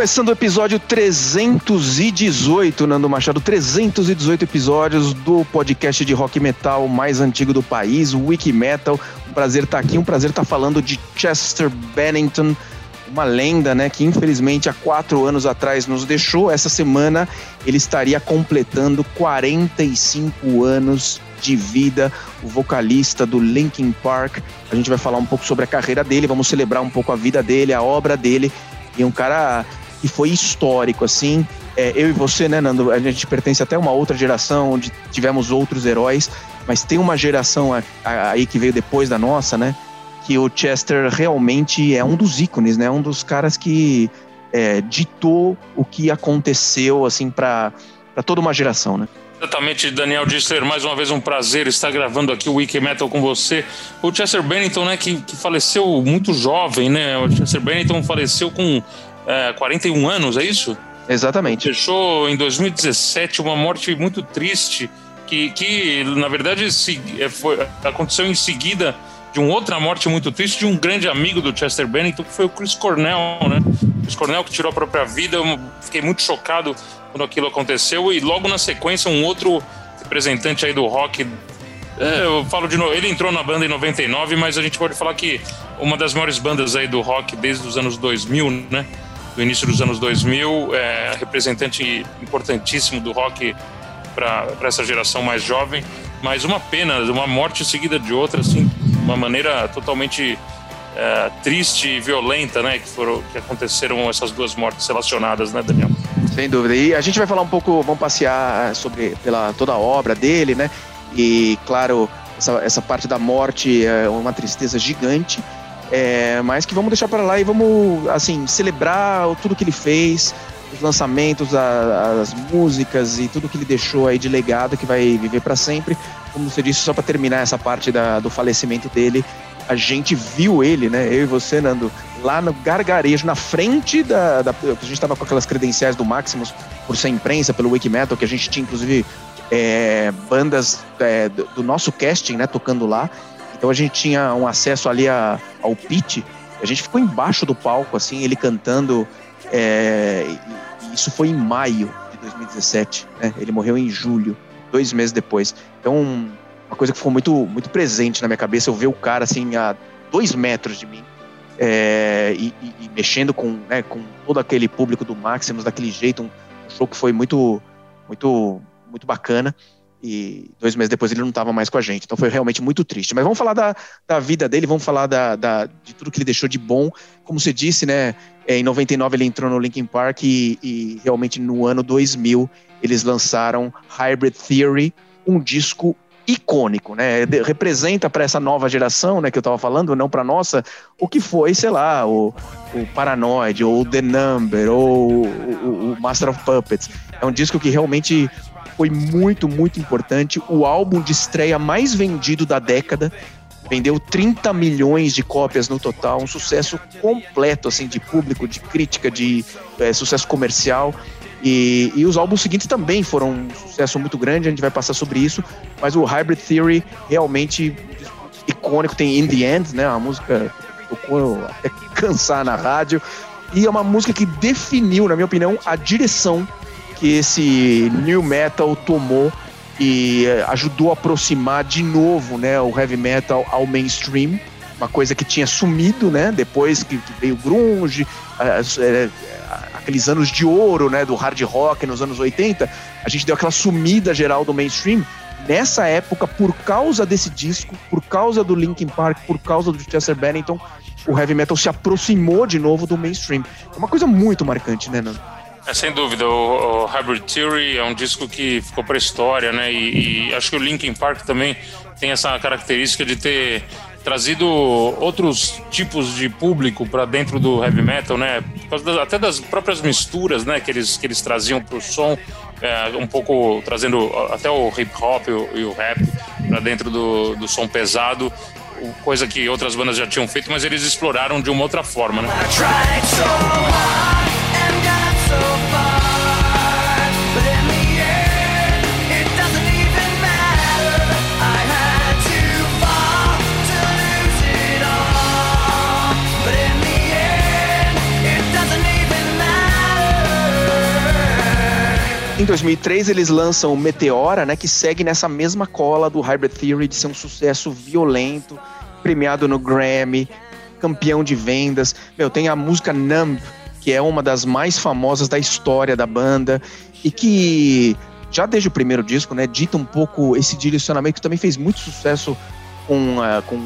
Começando o episódio 318, Nando Machado, 318 episódios do podcast de rock metal mais antigo do país, Wiki Metal. Um prazer estar aqui, um prazer estar falando de Chester Bennington, uma lenda, né, que infelizmente há quatro anos atrás nos deixou. Essa semana ele estaria completando 45 anos de vida, o vocalista do Linkin Park. A gente vai falar um pouco sobre a carreira dele, vamos celebrar um pouco a vida dele, a obra dele. E um cara que foi histórico, assim. É, eu e você, né, Nando, a gente pertence até uma outra geração onde tivemos outros heróis, mas tem uma geração aí que veio depois da nossa, né? Que o Chester realmente é um dos ícones, né? Um dos caras que é, ditou o que aconteceu, assim, para toda uma geração, né? Exatamente, Daniel Dissler, mais uma vez um prazer estar gravando aqui o Wiki Metal com você. O Chester Bennington, né, que, que faleceu muito jovem, né? O Chester Bennington faleceu com é, 41 anos, é isso? Exatamente. Fechou em 2017 uma morte muito triste, que, que na verdade se, é, foi, aconteceu em seguida de uma outra morte muito triste de um grande amigo do Chester Bennington, que foi o Chris Cornell, né? Chris Cornell que tirou a própria vida. Eu fiquei muito chocado quando aquilo aconteceu e logo na sequência um outro representante aí do rock é, eu falo de novo, ele entrou na banda em 99, mas a gente pode falar que uma das maiores bandas aí do rock desde os anos 2000, né? Do início dos anos 2000, é representante importantíssimo do rock para essa geração mais jovem, mas uma pena, uma morte seguida de outra, assim, uma maneira totalmente é, triste e violenta, né, que foram que aconteceram essas duas mortes relacionadas, né, Daniel? Sem dúvida. E a gente vai falar um pouco, vamos passear sobre pela toda a obra dele, né? E claro, essa, essa parte da morte é uma tristeza gigante é, mas que vamos deixar para lá e vamos, assim, celebrar tudo que ele fez, os lançamentos, a, as músicas e tudo que ele deixou aí de legado que vai viver para sempre. Como você disse, só para terminar essa parte da, do falecimento dele, a gente viu ele, né? Eu e você, Nando, lá no gargarejo, na frente da. da a gente estava com aquelas credenciais do Maximus por ser imprensa, pelo Wikimetal, que a gente tinha, inclusive, é, bandas é, do, nosso casting, né, tocando lá. Então a gente tinha um acesso ali a, ao pit. A gente ficou embaixo do palco, assim, ele cantando. É, isso foi em maio de 2017. Né? Ele morreu em julho, dois meses depois. Então, uma coisa que ficou muito, muito presente na minha cabeça, eu ver o cara assim a dois metros de mim. É, e, e, e, mexendo com, né, com todo aquele público do Maximus daquele jeito, um, um show que foi muito, muito, muito bacana e dois meses depois ele não estava mais com a gente. Então foi realmente muito triste. Mas vamos falar da, da vida dele, vamos falar da, da, de tudo que ele deixou de bom. Como você disse, né? É, em 99 ele entrou no Linkin Park e, e realmente no ano 2000 eles lançaram Hybrid Theory, um disco icônico, né? Representa para essa nova geração, né, que eu estava falando, não para nossa, o que foi, sei lá, o, o Paranoid, ou The Number, ou o, o Master of Puppets. É um disco que realmente foi muito, muito importante. O álbum de estreia mais vendido da década. Vendeu 30 milhões de cópias no total, um sucesso completo assim de público, de crítica, de é, sucesso comercial. E, e, os álbuns seguintes também foram um sucesso muito grande, a gente vai passar sobre isso, mas o Hybrid Theory realmente icônico, tem In The End, né, uma música tocou até cansar na rádio, e é uma música que definiu, na minha opinião, a direção que esse new metal tomou e eh, ajudou a aproximar de novo, né, o heavy metal ao mainstream, uma coisa que tinha sumido, né, depois que, veio o grunge, é, aqueles anos de ouro, né, do hard rock nos anos 80, a gente deu aquela sumida geral do mainstream. Nessa época, por causa desse disco, por causa do Linkin Park, por causa do Chester Bennington, o heavy metal se aproximou de novo do mainstream. É uma coisa muito marcante, né, Nando? É, sem dúvida, o, o, Hybrid Theory é um disco que ficou para a história, né? E, e, acho que o Linkin Park também tem essa característica de ter trazido outros tipos de público para dentro do heavy metal, né? até das próprias misturas, né? Que eles, que eles traziam para o som, é, um pouco trazendo até o hip hop e o, e o rap para dentro do, do som pesado coisa que outras bandas já tinham feito, mas eles exploraram de uma outra forma, né? 2003 eles lançam Meteora, né, que segue nessa mesma cola do Hybrid Theory de ser um sucesso violento, premiado no Grammy, campeão de vendas. Meu, tem a música Numb, que é uma das mais famosas da história da banda e que já desde o primeiro disco, né, dita um pouco esse direcionamento que também fez muito sucesso com, uh, com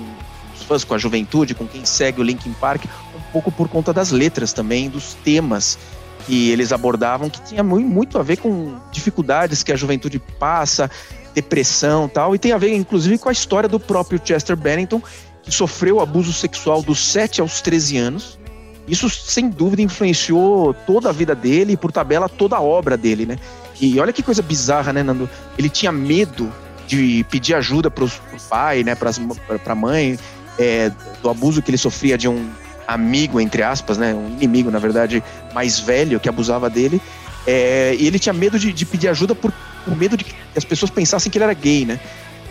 os fãs, com a juventude, com quem segue o Linkin Park, um pouco por conta das letras também, dos temas que eles abordavam, que tinha muito a ver com dificuldades que a juventude passa, depressão tal, e tem a ver inclusive com a história do próprio Chester Bennington, que sofreu abuso sexual dos 7 aos 13 anos. Isso, sem dúvida, influenciou toda a vida dele e, por tabela, toda a obra dele, né? E olha que coisa bizarra, né, Nando? Ele tinha medo de pedir ajuda pro, pro pai, né, pras, pra mãe, é, do abuso que ele sofria de um amigo, entre aspas, né, um inimigo, na verdade, mais velho que abusava dele. É, e ele tinha medo de, de pedir ajuda por, por, medo de que as pessoas pensassem que ele era gay, né?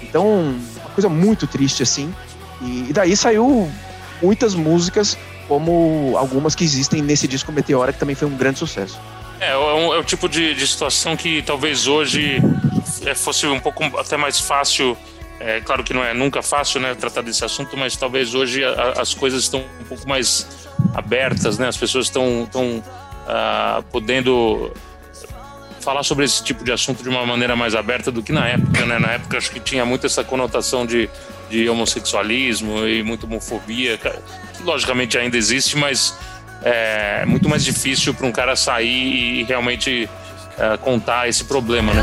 Então, uma coisa muito triste, assim. E, e daí saiu muitas músicas, como algumas que existem nesse disco Meteora, que também foi um grande sucesso. É, é, um, é o tipo de, de situação que talvez hoje é, fosse um pouco até mais fácil é claro que não é nunca fácil, né, tratar desse assunto, mas talvez hoje a, as coisas estão um pouco mais abertas, né? As pessoas estão estão uh, podendo falar sobre esse tipo de assunto de uma maneira mais aberta do que na época, né? Na época acho que tinha muito essa conotação de, de homossexualismo e muita homofobia, que logicamente ainda existe, mas é muito mais difícil para um cara sair e realmente uh, contar esse problema, né?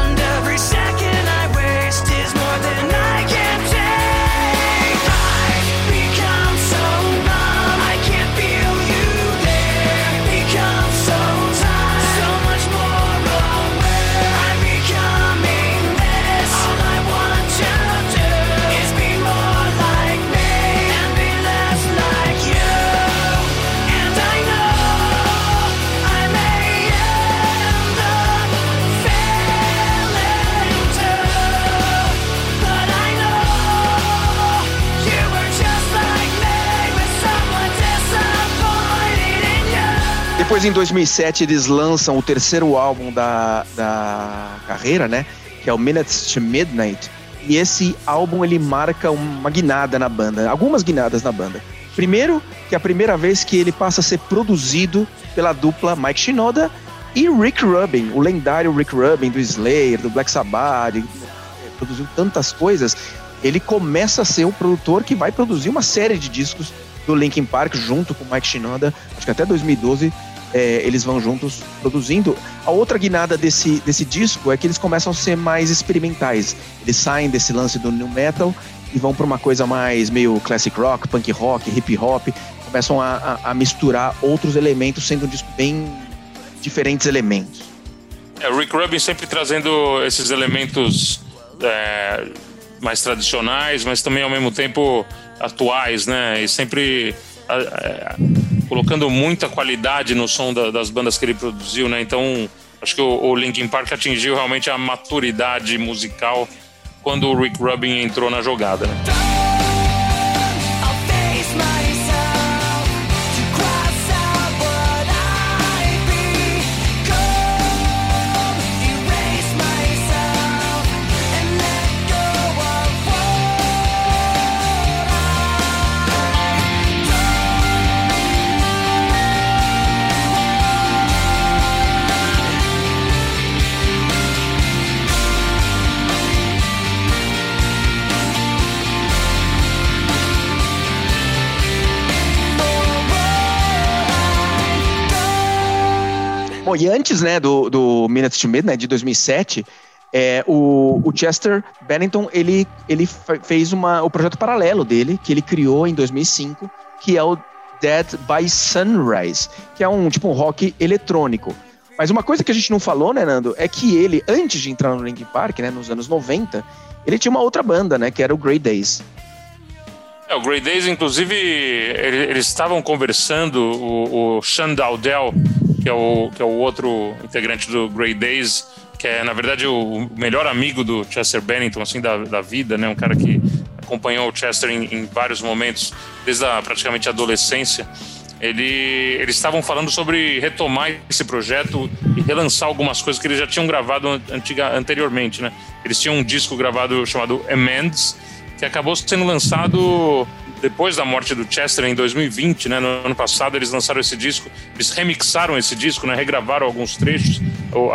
Depois, em 2007, eles lançam o terceiro álbum da, da carreira, né? Que é o Minutes to Midnight. E esse álbum ele marca uma guinada na banda, algumas guinadas na banda. Primeiro, que é a primeira vez que ele passa a ser produzido pela dupla Mike Shinoda e Rick Rubin, o lendário Rick Rubin do Slayer, do Black Sabbath, produziu tantas coisas. Ele começa a ser o produtor que vai produzir uma série de discos do Linkin Park junto com Mike Shinoda, acho que até 2012 é, eles vão juntos produzindo. A outra guinada desse, desse disco é que eles começam a ser mais experimentais. Eles saem desse lance do new metal e vão para uma coisa mais meio classic rock, punk rock, hip hop. Começam a, a, a misturar outros elementos, sendo um disco bem diferentes elementos. É, o Rick Rubin sempre trazendo esses elementos é, mais tradicionais, mas também ao mesmo tempo atuais, né? E sempre é, colocando muita qualidade no som da, das bandas que ele produziu, né? Então, acho que o, o Linkin Park atingiu realmente a maturidade musical quando o Rick Rubin entrou na jogada. Né? Bom, e antes, né, do, do Minutes to Midnight, de 2007, é, o, o, Chester Bennington, ele, ele fez uma, o projeto paralelo dele, que ele criou em 2005, que é o Dead by Sunrise, que é um tipo um rock eletrônico. Mas uma coisa que a gente não falou, né, Nando, é que ele, antes de entrar no Linkin Park, né, nos anos 90, ele tinha uma outra banda, né, que era o Grey Days. É, o Grey Days, inclusive, eles estavam conversando, o, o Sean Dowdell, que é o, que é o outro integrante do Grey Days, que é, na verdade, o melhor amigo do Chester Bennington, assim, da, da vida, né? Um cara que acompanhou o Chester em, em vários momentos, desde a praticamente a adolescência. ele, eles estavam falando sobre retomar esse projeto e relançar algumas coisas que eles já tinham gravado antiga, anteriormente, né? Eles tinham um disco gravado chamado Amends, que acabou sendo lançado depois da morte do Chester em 2020, né? No ano passado eles lançaram esse disco, eles remixaram esse disco, né? Regravaram alguns trechos.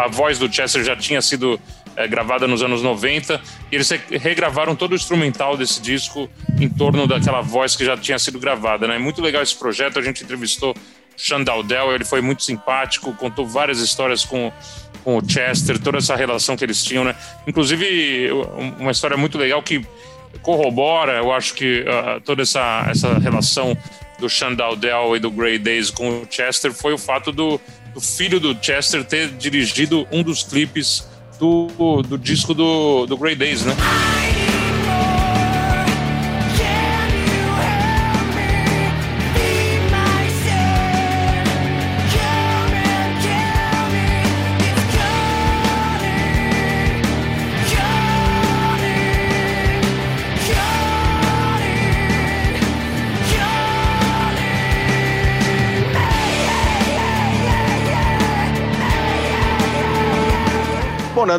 A voz do Chester já tinha sido é, gravada nos anos 90, e eles regravaram todo o instrumental desse disco em torno daquela voz que já tinha sido gravada. Né? Muito legal esse projeto, a gente entrevistou Dowdell, ele foi muito simpático, contou várias histórias com, com o Chester, toda essa relação que eles tinham. Né? Inclusive, uma história muito legal que corrobora, eu acho que uh, toda essa, essa relação do Sean Dowdell e do Grey Days com o Chester foi o fato do, do filho do Chester ter dirigido um dos clipes do, do disco do, do Grey Days, né?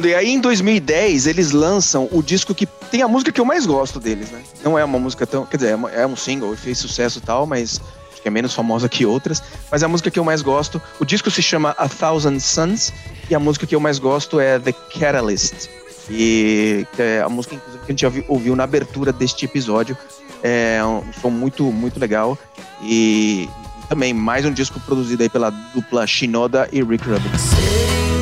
E aí em 2010 eles lançam o disco que tem a música que eu mais gosto deles, né? Não é uma música tão. Quer dizer, é, é um single fez sucesso e tal, mas acho que é menos famosa que outras. Mas é a música que eu mais gosto. O disco se chama A Thousand Suns e a música que eu mais gosto é The Catalyst. E é a música, inclusive, que a gente já ouviu na abertura deste episódio. É um som muito, muito legal. E também mais um disco produzido aí pela dupla Shinoda e Rick Rubin.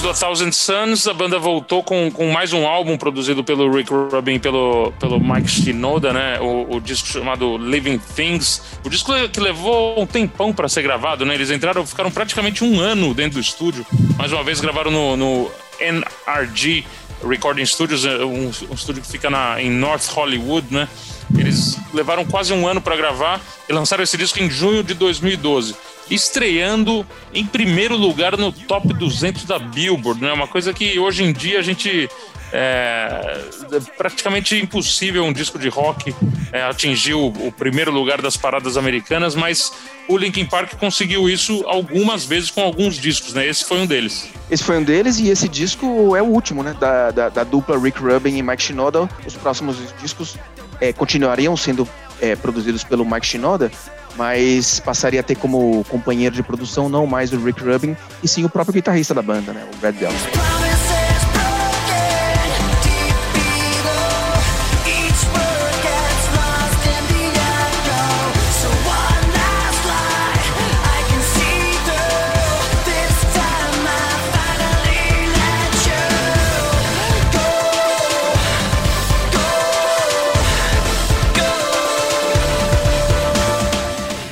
Thousand Suns, a banda voltou com, com mais um álbum produzido pelo Rick Rubin e pelo, pelo Mike Shinoda, né? O, o, disco chamado Living Things. O disco que levou um tempão para ser gravado, né? Eles entraram, ficaram praticamente um ano dentro do estúdio. Mais uma vez gravaram no, no NRG Recording Studios, é um, um estúdio que fica na, em North Hollywood, né? Eles levaram quase um ano para gravar e lançaram esse disco em junho de 2012 estreando em primeiro lugar no top 200 da Billboard, né? Uma coisa que hoje em dia a gente é, é praticamente impossível um disco de rock é, atingir o, o, primeiro lugar das paradas americanas, mas o Linkin Park conseguiu isso algumas vezes com alguns discos, né? Esse foi um deles. Esse foi um deles e esse disco é o último, né? Da, da, da dupla Rick Rubin e Mike Shinoda. Os próximos discos é, continuariam sendo é, produzidos pelo Mike Shinoda, mas passaria a ter como companheiro de produção não mais o Rick Rubin, e sim o próprio guitarrista da banda, né, o Red Delta.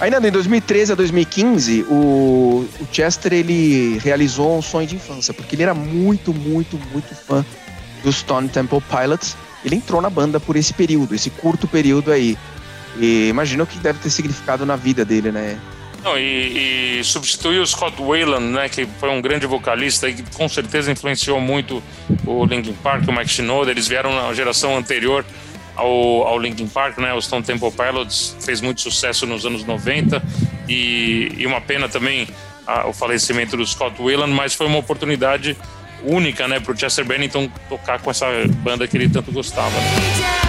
Ainda em 2013 a 2015, o, o Chester ele realizou um sonho de infância, porque ele era muito, muito, muito fã do Stone Temple Pilots. Ele entrou na banda por esse período, esse curto período aí. E imagino o que deve ter significado na vida dele, né? Não, e, e substituiu o Scott Wayland, né, que foi um grande vocalista e que com certeza influenciou muito o Linkin Park, o Mike Shinoda. Eles vieram na geração anterior ao, ao Linkin Park, né? O Stone Temple Pilots fez muito sucesso nos anos 90 e, e uma pena também a, o falecimento do Scott Whelan, mas foi uma oportunidade única, né, para o Chester Bennington tocar com essa banda que ele tanto gostava. Né?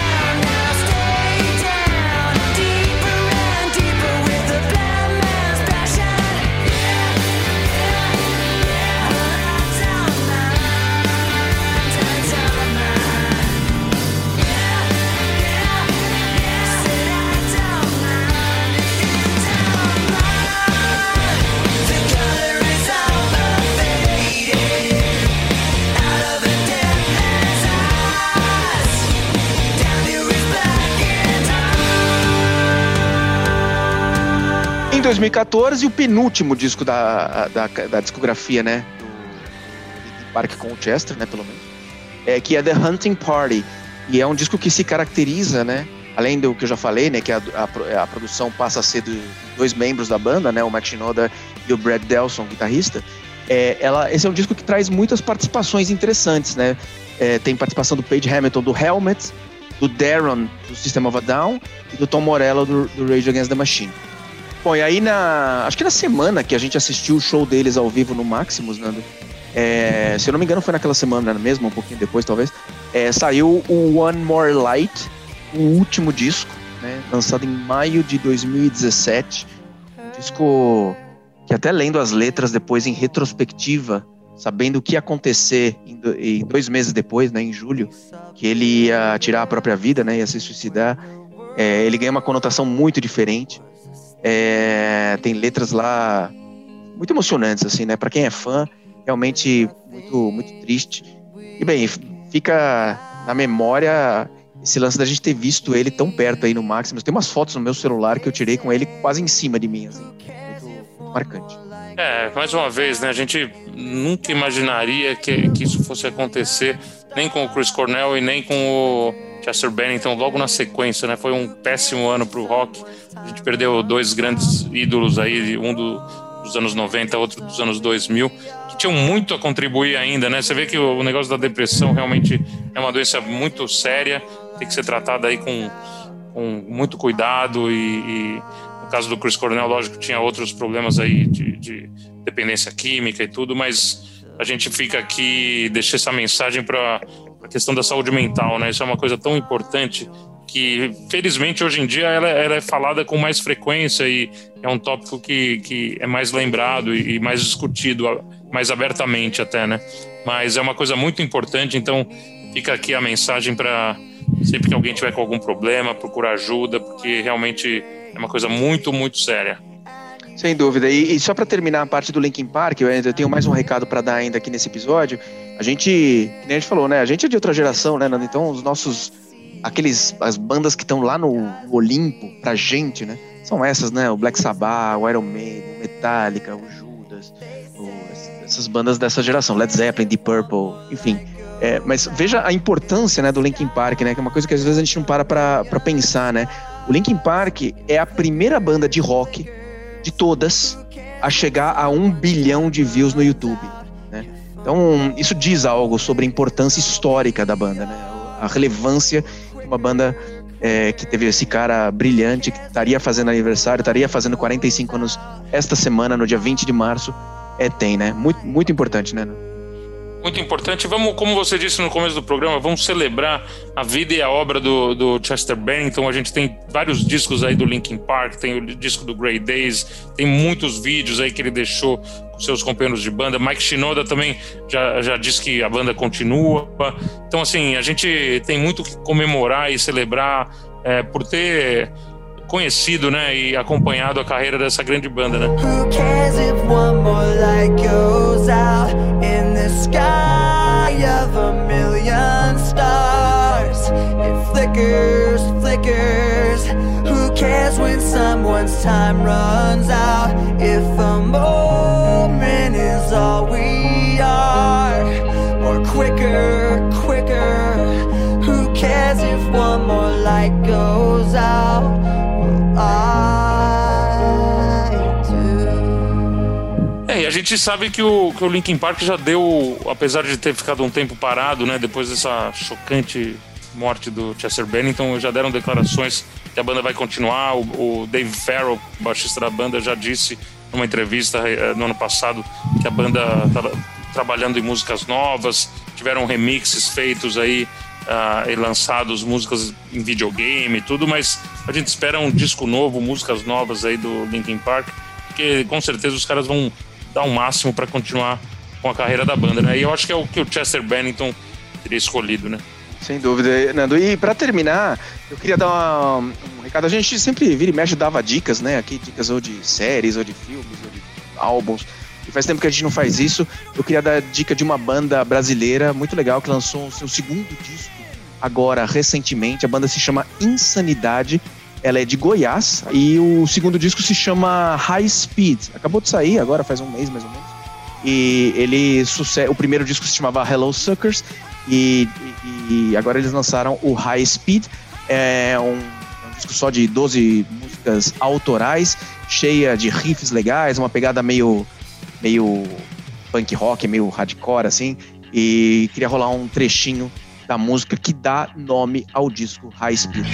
2014, o penúltimo disco da, da, da discografia, né? Do Park com Chester, né? Pelo menos. É, que é The Hunting Party. E é um disco que se caracteriza, né? Além do que eu já falei, né? Que a, a, a produção passa a ser de dois membros da banda, né? O Matt Shinoda e o Brad Delson, guitarrista. É, ela, esse é um disco que traz muitas participações interessantes, né? É, tem participação do Page Hamilton do Helmet, do Darren do System of a Down e do Tom Morello do, do Rage Against the Machine. Bom, e aí na. Acho que na semana que a gente assistiu o show deles ao vivo no Maximus, Nando. É, se eu não me engano, foi naquela semana mesmo, um pouquinho depois, talvez. É, saiu o One More Light, o último disco, né, lançado em maio de 2017. Um disco que, até lendo as letras depois em retrospectiva, sabendo o que ia acontecer em dois meses depois, né, em julho, que ele ia tirar a própria vida, né, ia se suicidar, é, ele ganha uma conotação muito diferente. É, tem letras lá muito emocionantes, assim, né? Para quem é fã, realmente muito, muito triste. E bem, fica na memória esse lance da gente ter visto ele tão perto aí no Maximus. Tem umas fotos no meu celular que eu tirei com ele quase em cima de mim, assim. Muito, muito marcante. É, mais uma vez, né? A gente nunca imaginaria que, que isso fosse acontecer, nem com o Chris Cornell e nem com o Chester Bennington logo na sequência, né? Foi um péssimo ano para o rock. A gente perdeu dois grandes ídolos aí, um do, dos anos 90, outro dos anos 2000, que tinham muito a contribuir ainda, né? Você vê que o negócio da depressão realmente é uma doença muito séria, tem que ser tratada aí com, com muito cuidado e, e no caso do Chris Cornell, lógico, tinha outros problemas aí de, de dependência química e tudo, mas a gente fica aqui, deixa essa mensagem para a questão da saúde mental, né? Isso é uma coisa tão importante que, felizmente, hoje em dia ela, ela, é falada com mais frequência e é um tópico que, que é mais lembrado e, mais discutido, mais abertamente até, né? Mas é uma coisa muito importante, então fica aqui a mensagem para sempre que alguém tiver com algum problema, procurar ajuda, porque realmente é uma coisa muito, muito séria. Sem dúvida. E, e só para terminar a parte do Linkin Park, eu ainda tenho mais um recado para dar ainda aqui nesse episódio. A gente, nem a gente falou, né? A gente é de outra geração, né, Nando? Então, os nossos. Aqueles. As bandas que estão lá no Olimpo, pra gente, né? São essas, né? O Black Sabbath, o Iron Maiden, o Metallica, o Judas, o, essas bandas dessa geração. Led Zeppelin, Deep Purple, enfim. É, mas veja a importância né, do Linkin Park, né? Que é uma coisa que às vezes a gente não para pra, pra pensar, né? O Linkin Park é a primeira banda de rock de todas a chegar a um bilhão de views no YouTube. Né? Então, isso diz algo sobre a importância histórica da banda, né? a relevância de uma banda é, que teve esse cara brilhante, que estaria fazendo aniversário, estaria fazendo 45 anos esta semana, no dia 20 de março, é, tem, né? Muito, muito importante, né? Muito importante. Vamos, como você disse no começo do programa, vamos celebrar a vida e a obra do, do Chester Bennington. A gente tem vários discos aí do Linkin Park, tem o disco do Grey Days, tem muitos vídeos aí que ele deixou com seus companheiros de banda. Mike Shinoda também já, já disse que a banda continua. Então, assim, a gente tem muito que comemorar e celebrar é, por ter conhecido, né, e acompanhado a carreira dessa grande banda, né? Who cares if one more light goes out in the sky of a million stars? It flickers, flickers. Who cares when someone's time runs out? If gente sabe que o, que o Linkin Park já deu, apesar de ter ficado um tempo parado, né, depois dessa chocante morte do Chester Bennington, já deram declarações que a banda vai continuar. O, o Dave Farrell, baixista da banda, já disse numa entrevista eh, no ano passado que a banda estava trabalhando em músicas novas, tiveram remixes feitos aí uh, e lançados músicas em videogame e tudo, mas a gente espera um disco novo, músicas novas aí do Linkin Park, porque com certeza os caras vão dar o máximo para continuar com a carreira da banda, né? E eu acho que é o que o Chester Bennington teria escolhido, né? Sem dúvida, Nando. E para terminar, eu queria dar uma, um recado. A gente sempre vira e mexe dava dicas, né? Aqui, dicas ou de séries, ou de filmes, ou de álbuns. E faz tempo que a gente não faz isso. Eu queria dar dica de uma banda brasileira muito legal que lançou o seu segundo disco agora recentemente. A banda se chama Insanidade. Ela é de Goiás e o segundo disco se chama High Speed. Acabou de sair agora, faz um mês mais ou menos. E ele o primeiro disco se chamava Hello Suckers e, e, e agora eles lançaram o High Speed. É um, um disco só de 12 músicas autorais, cheia de riffs legais, uma pegada meio meio punk rock, meio hardcore assim. E queria rolar um trechinho da música que dá nome ao disco High Speed.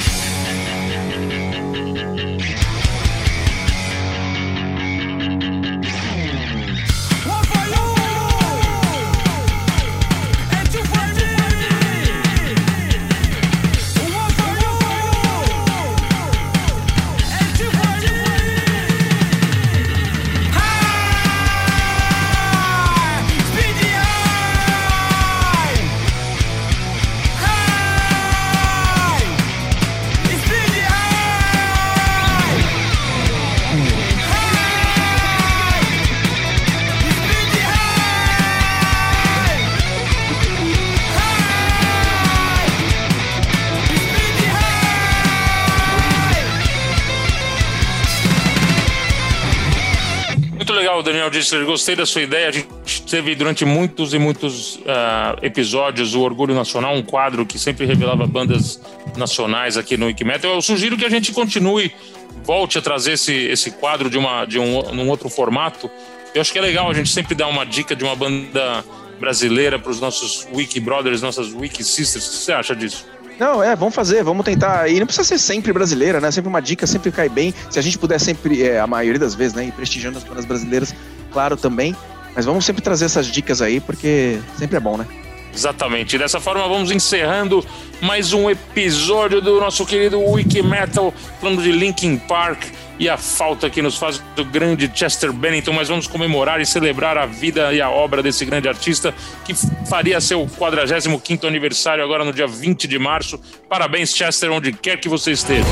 Daniel disse, gostei da sua ideia. A gente teve durante muitos e muitos uh, episódios o Orgulho Nacional, um quadro que sempre revelava bandas nacionais aqui no Wikimetal. Eu sugiro que a gente continue, volte a trazer esse, esse quadro de, uma, de um num outro formato. Eu acho que é legal a gente sempre dar uma dica de uma banda brasileira para os nossos Wiki Brothers, nossas Wiki Sisters. O que você acha disso? Não, é, vamos fazer, vamos tentar. E não precisa ser sempre brasileira, né? Sempre uma dica, sempre cai bem. Se a gente puder sempre, é, a maioria das vezes, né, ir prestigiando as bandas brasileiras, claro também. Mas vamos sempre trazer essas dicas aí, porque sempre é bom, né? Exatamente. Dessa forma, vamos encerrando mais um episódio do nosso querido Wiki Metal, falando de Linkin Park e a falta que nos faz do grande Chester Bennington, mas vamos comemorar e celebrar a vida e a obra desse grande artista que faria seu 45º aniversário agora no dia 20 de março. Parabéns, Chester, onde quer que você esteja.